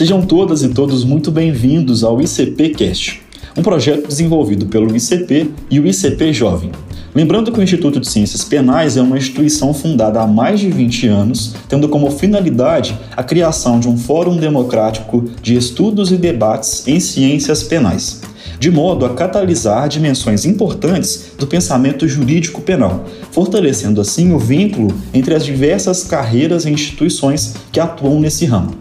Sejam todas e todos muito bem-vindos ao ICPcast, um projeto desenvolvido pelo ICP e o ICP Jovem. Lembrando que o Instituto de Ciências Penais é uma instituição fundada há mais de 20 anos, tendo como finalidade a criação de um fórum democrático de estudos e debates em ciências penais de modo a catalisar dimensões importantes do pensamento jurídico penal, fortalecendo assim o vínculo entre as diversas carreiras e instituições que atuam nesse ramo.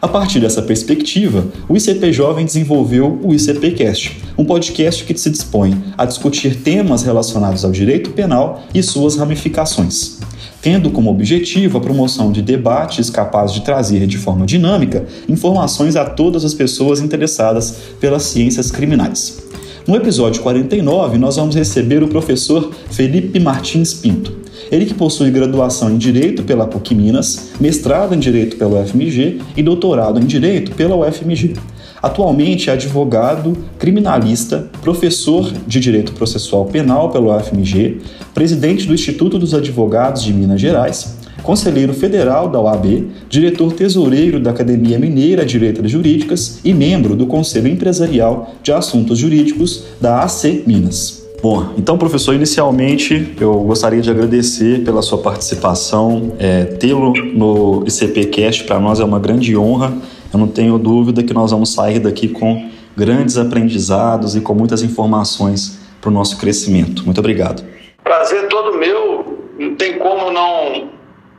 A partir dessa perspectiva, o ICP Jovem desenvolveu o ICPcast, um podcast que se dispõe a discutir temas relacionados ao direito penal e suas ramificações tendo como objetivo a promoção de debates capazes de trazer de forma dinâmica informações a todas as pessoas interessadas pelas ciências criminais. No episódio 49, nós vamos receber o professor Felipe Martins Pinto. Ele que possui graduação em Direito pela PUC Minas, mestrado em Direito pela UFMG e doutorado em Direito pela UFMG. Atualmente é advogado, criminalista, professor de Direito Processual Penal pelo UFMG, presidente do Instituto dos Advogados de Minas Gerais, conselheiro federal da OAB, diretor tesoureiro da Academia Mineira de Letras Jurídicas e membro do Conselho Empresarial de Assuntos Jurídicos da AC Minas. Bom, então, professor, inicialmente eu gostaria de agradecer pela sua participação. É, Tê-lo no ICPcast para nós é uma grande honra eu não tenho dúvida que nós vamos sair daqui com grandes aprendizados e com muitas informações para o nosso crescimento. Muito obrigado. Prazer todo meu. Não tem como não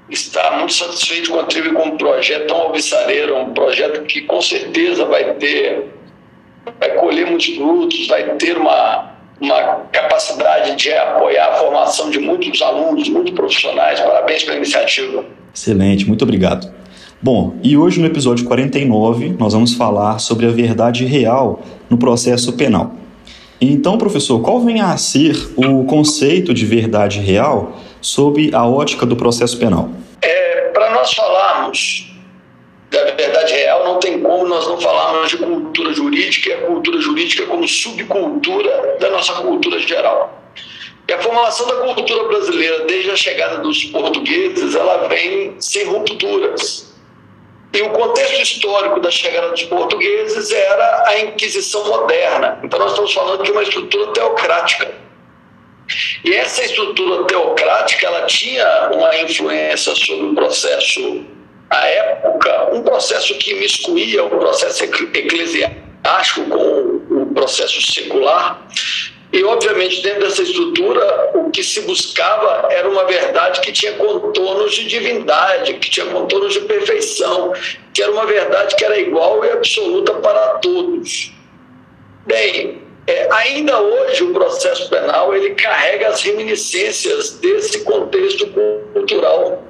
estar muito satisfeito de contribuir com um projeto tão alvissareiro, um projeto que com certeza vai ter, vai colher muitos frutos, vai ter uma, uma capacidade de apoiar a formação de muitos alunos, muitos profissionais. Parabéns pela iniciativa. Excelente, muito obrigado. Bom, e hoje no episódio 49 nós vamos falar sobre a verdade real no processo penal. Então, professor, qual vem a ser o conceito de verdade real sob a ótica do processo penal? É, Para nós falarmos jurídica e a cultura jurídica como subcultura da nossa cultura geral. E a formação da cultura brasileira desde a chegada dos portugueses, ela vem sem rupturas. E o contexto histórico da chegada dos portugueses era a Inquisição moderna. Então, nós estamos falando de uma estrutura teocrática. E essa estrutura teocrática ela tinha uma influência sobre o processo, à época, um processo que miscuía o processo eclesiástico com o processo secular, e, obviamente, dentro dessa estrutura, o que se buscava era uma verdade que tinha contornos de divindade, que tinha contornos de perfeição, que era uma verdade que era igual e absoluta para todos. Bem, é, ainda hoje o processo penal ele carrega as reminiscências desse contexto cultural.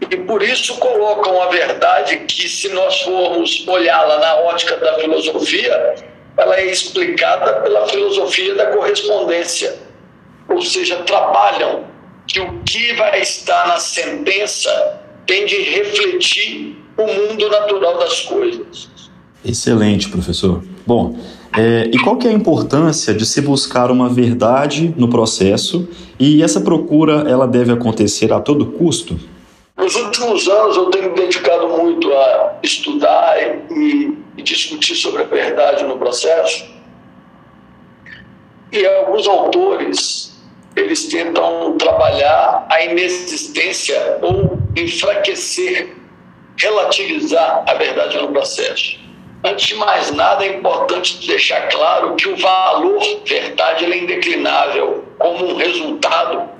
E por isso colocam a verdade que, se nós formos olhá-la na ótica da filosofia, ela é explicada pela filosofia da correspondência, ou seja, trabalham que o que vai estar na sentença tem de refletir o mundo natural das coisas. Excelente, professor. Bom, é, e qual que é a importância de se buscar uma verdade no processo e essa procura ela deve acontecer a todo custo? Nos últimos anos eu tenho me dedicado muito a estudar e e discutir sobre a verdade no processo. E alguns autores, eles tentam trabalhar a inexistência ou enfraquecer, relativizar a verdade no processo. Antes de mais nada, é importante deixar claro que o valor verdade é indeclinável como um resultado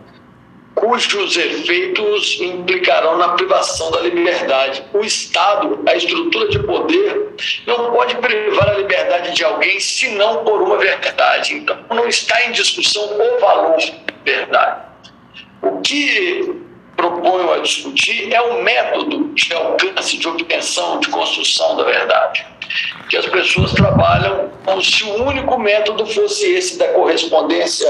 cujos efeitos implicarão na privação da liberdade. O Estado, a estrutura de poder, não pode privar a liberdade de alguém senão por uma verdade. Então, não está em discussão o valor da verdade. O que proponho a discutir é o método de alcance, de obtenção, de construção da verdade. Que as pessoas trabalham como se o único método fosse esse da correspondência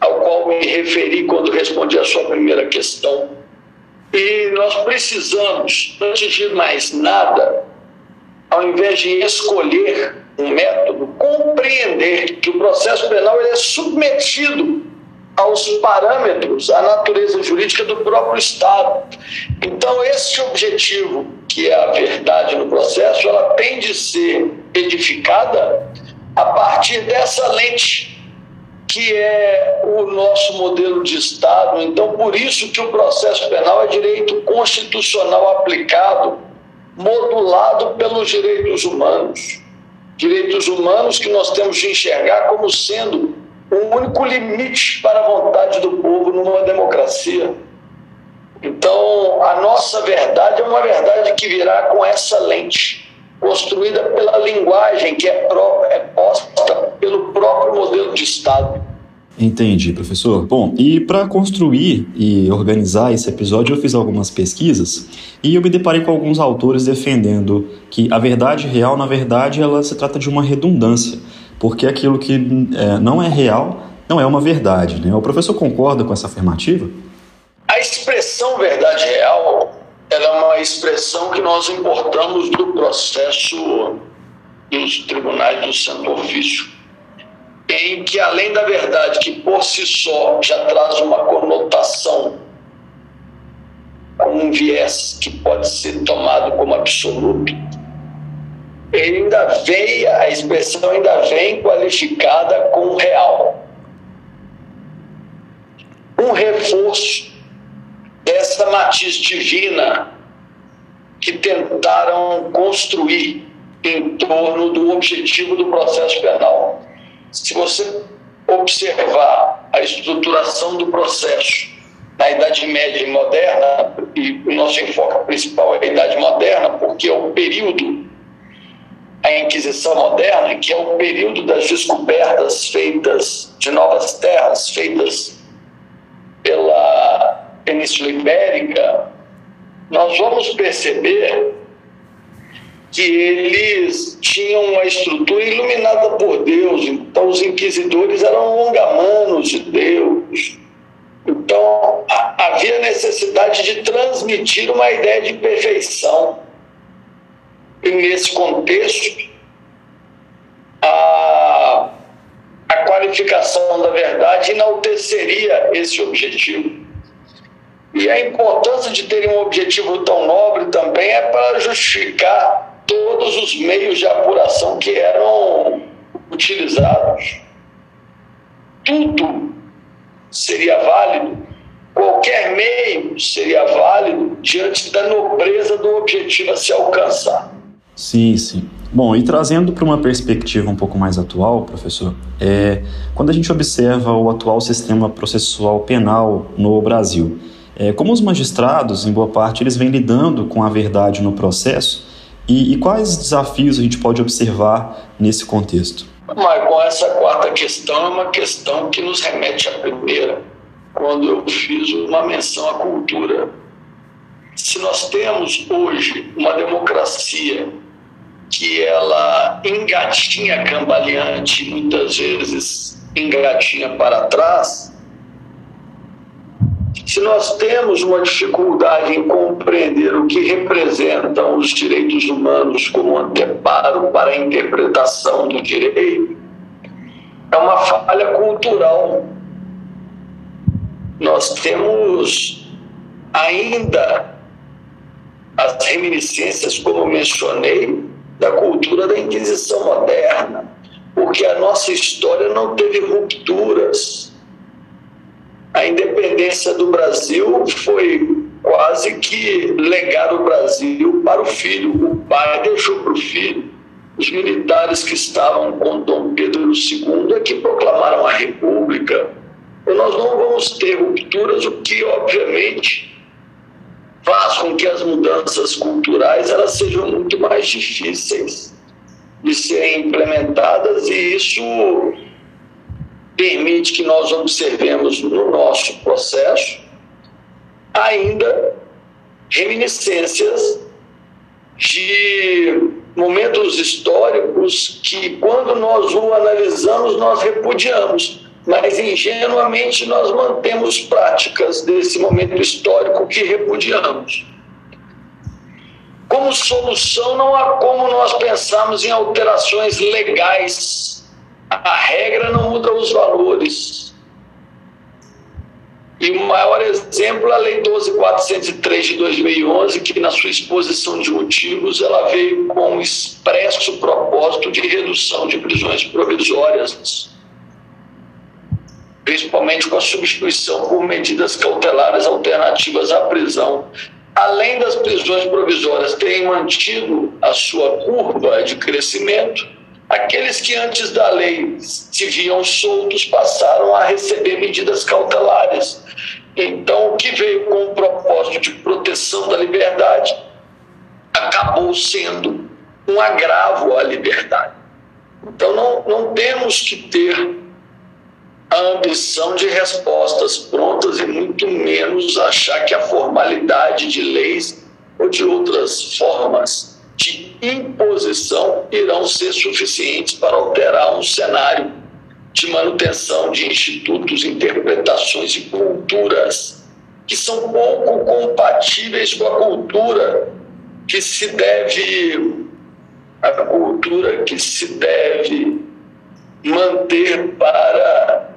ao qual me referi quando respondi a sua primeira questão. E nós precisamos, antes de mais nada, ao invés de escolher um método, compreender que o processo penal é submetido aos parâmetros, à natureza jurídica do próprio Estado. Então, esse objetivo, que é a verdade no processo, ela tem de ser edificada a partir dessa lente que é o nosso modelo de Estado. Então, por isso que o processo penal é direito constitucional aplicado, modulado pelos direitos humanos. Direitos humanos que nós temos de enxergar como sendo o único limite para a vontade do povo numa democracia. Então, a nossa verdade é uma verdade que virá com essa lente, construída pela linguagem que é, própria, é posta pelo próprio modelo de Estado. Entendi, professor. Bom, e para construir e organizar esse episódio, eu fiz algumas pesquisas e eu me deparei com alguns autores defendendo que a verdade real, na verdade, ela se trata de uma redundância porque aquilo que é, não é real não é uma verdade. Né? O professor concorda com essa afirmativa? A expressão verdade real ela é uma expressão que nós importamos do processo dos tribunais do santo ofício, em que além da verdade que por si só já traz uma conotação um viés que pode ser tomado como absoluto, ainda vem, a expressão ainda vem qualificada com real. Um reforço dessa matiz divina que tentaram construir em torno do objetivo do processo penal. Se você observar a estruturação do processo na Idade Média e Moderna, e o nosso enfoque principal é a Idade Moderna, porque é o período a Inquisição moderna, que é o período das descobertas feitas de novas terras, feitas pela Península Ibérica, nós vamos perceber que eles tinham uma estrutura iluminada por Deus, então os inquisidores eram longamanos de Deus. Então havia necessidade de transmitir uma ideia de perfeição e nesse contexto, a, a qualificação da verdade enalteceria esse objetivo. E a importância de ter um objetivo tão nobre também é para justificar todos os meios de apuração que eram utilizados. Tudo seria válido, qualquer meio seria válido diante da nobreza do objetivo a se alcançar. Sim, sim. Bom, e trazendo para uma perspectiva um pouco mais atual, professor, é, quando a gente observa o atual sistema processual penal no Brasil, é, como os magistrados, em boa parte, eles vêm lidando com a verdade no processo e, e quais desafios a gente pode observar nesse contexto? Michael, essa quarta questão é uma questão que nos remete à primeira, quando eu fiz uma menção à cultura. Se nós temos hoje uma democracia que ela engatinha cambaleante, muitas vezes engatinha para trás, se nós temos uma dificuldade em compreender o que representam os direitos humanos como anteparo para a interpretação do direito, é uma falha cultural. Nós temos ainda as reminiscências, como mencionei, da cultura da Inquisição moderna, porque a nossa história não teve rupturas. Independência do Brasil foi quase que legar o Brasil para o filho. O pai deixou para o filho. Os militares que estavam com Dom Pedro II é que proclamaram a República. Então, nós não vamos ter rupturas, o que, obviamente, faz com que as mudanças culturais elas sejam muito mais difíceis de serem implementadas e isso permite que nós observemos no nosso processo ainda reminiscências de momentos históricos que, quando nós o analisamos, nós repudiamos mas ingenuamente nós mantemos práticas desse momento histórico que repudiamos. Como solução, não há como nós pensarmos em alterações legais. A regra não muda os valores. E o maior exemplo é a Lei 12.403 de 2011, que na sua exposição de motivos ela veio com um expresso propósito de redução de prisões provisórias, principalmente com a substituição por medidas cautelares alternativas à prisão. Além das prisões provisórias terem mantido a sua curva de crescimento, aqueles que antes da lei se viam soltos passaram a receber medidas cautelares então, o que veio com o propósito de proteção da liberdade acabou sendo um agravo à liberdade. Então, não, não temos que ter a ambição de respostas prontas e muito menos achar que a formalidade de leis ou de outras formas de imposição irão ser suficientes para alterar um cenário de manutenção de institutos, interpretações e culturas que são pouco compatíveis com a cultura que se deve a cultura que se deve manter para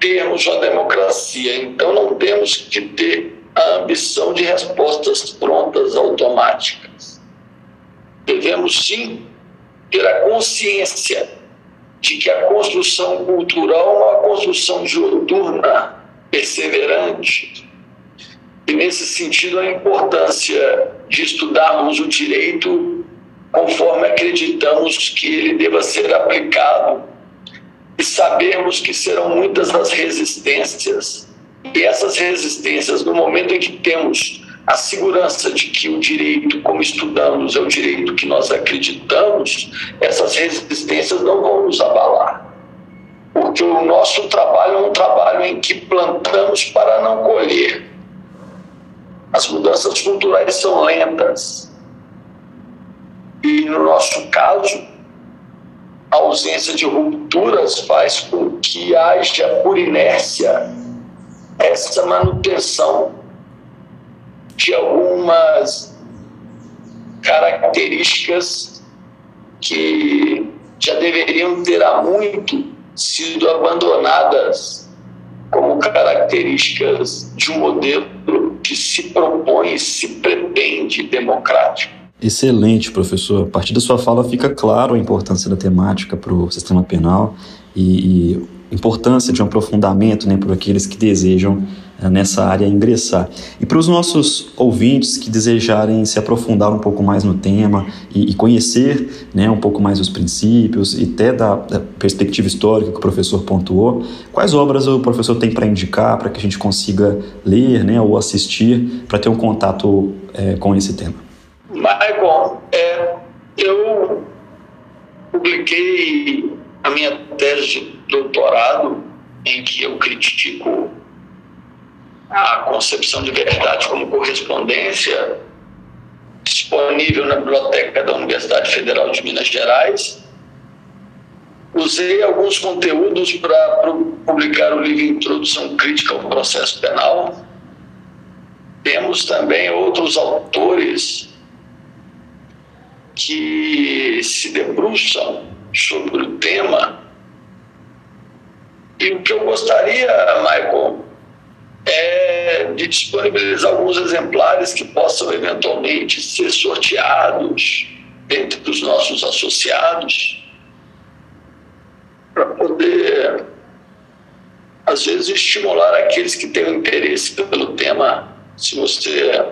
termos uma democracia. Então não temos que ter a ambição de respostas prontas automáticas. Devemos sim ter a consciência de que a construção cultural é uma construção diuturna, perseverante. E, nesse sentido, a importância de estudarmos o direito conforme acreditamos que ele deva ser aplicado e sabermos que serão muitas as resistências. E essas resistências, no momento em que temos a segurança de que o direito, como estudamos, é o direito que nós acreditamos, essas resistências não vão nos abalar. Porque o nosso trabalho é um trabalho em que plantamos para não colher. As mudanças culturais são lentas. E no nosso caso, a ausência de rupturas faz com que haja, por inércia, essa manutenção de algumas características que já deveriam ter há muito sido abandonadas como características de um modelo que se propõe, se pretende democrático. Excelente, professor. A partir da sua fala fica claro a importância da temática para o sistema penal e, e importância de um aprofundamento né, por aqueles que desejam eh, nessa área ingressar. E para os nossos ouvintes que desejarem se aprofundar um pouco mais no tema e, e conhecer né, um pouco mais os princípios e até da, da, perspectiva histórica que o professor pontuou, quais obras o professor tem para indicar para que a gente consiga ler né, ou assistir para ter um contato é, com esse tema? Michael, é, eu publiquei a minha tese de doutorado em que eu critico a concepção de verdade como correspondência disponível na biblioteca da Universidade Federal de Minas Gerais. Usei alguns conteúdos para publicar o livro Introdução Crítica ao Processo Penal. Temos também outros autores que se debruçam sobre o tema. E o que eu gostaria, Michael, é de disponibilizar alguns exemplares que possam eventualmente ser sorteados entre os nossos associados para poder, às vezes, estimular aqueles que têm interesse pelo tema. Se você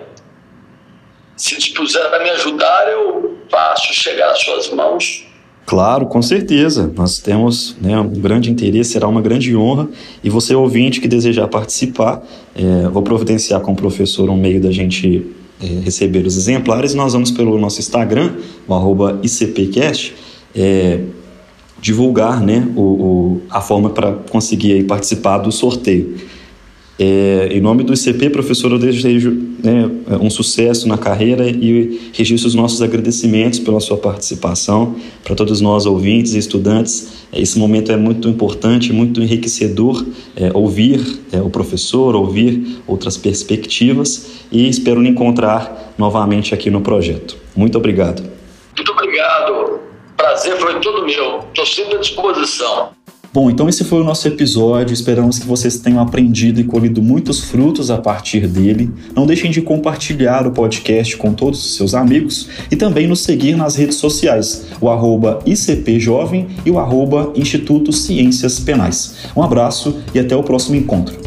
se dispuser a me ajudar, eu faço chegar às suas mãos Claro, com certeza. Nós temos né, um grande interesse, será uma grande honra. E você, ouvinte, que desejar participar, é, vou providenciar com o professor um meio da gente é, receber os exemplares. Nós vamos pelo nosso Instagram, o ICPcast, é, divulgar né, o, o a forma para conseguir aí, participar do sorteio. É, em nome do ICP, professor, eu desejo né, um sucesso na carreira e registro os nossos agradecimentos pela sua participação. Para todos nós, ouvintes e estudantes, esse momento é muito importante, muito enriquecedor é, ouvir é, o professor, ouvir outras perspectivas e espero lhe encontrar novamente aqui no projeto. Muito obrigado. Muito obrigado. Prazer foi todo meu. Estou sempre à disposição. Bom, então esse foi o nosso episódio. Esperamos que vocês tenham aprendido e colhido muitos frutos a partir dele. Não deixem de compartilhar o podcast com todos os seus amigos e também nos seguir nas redes sociais, o arroba ICPJovem e o arroba Instituto Ciências Penais. Um abraço e até o próximo encontro.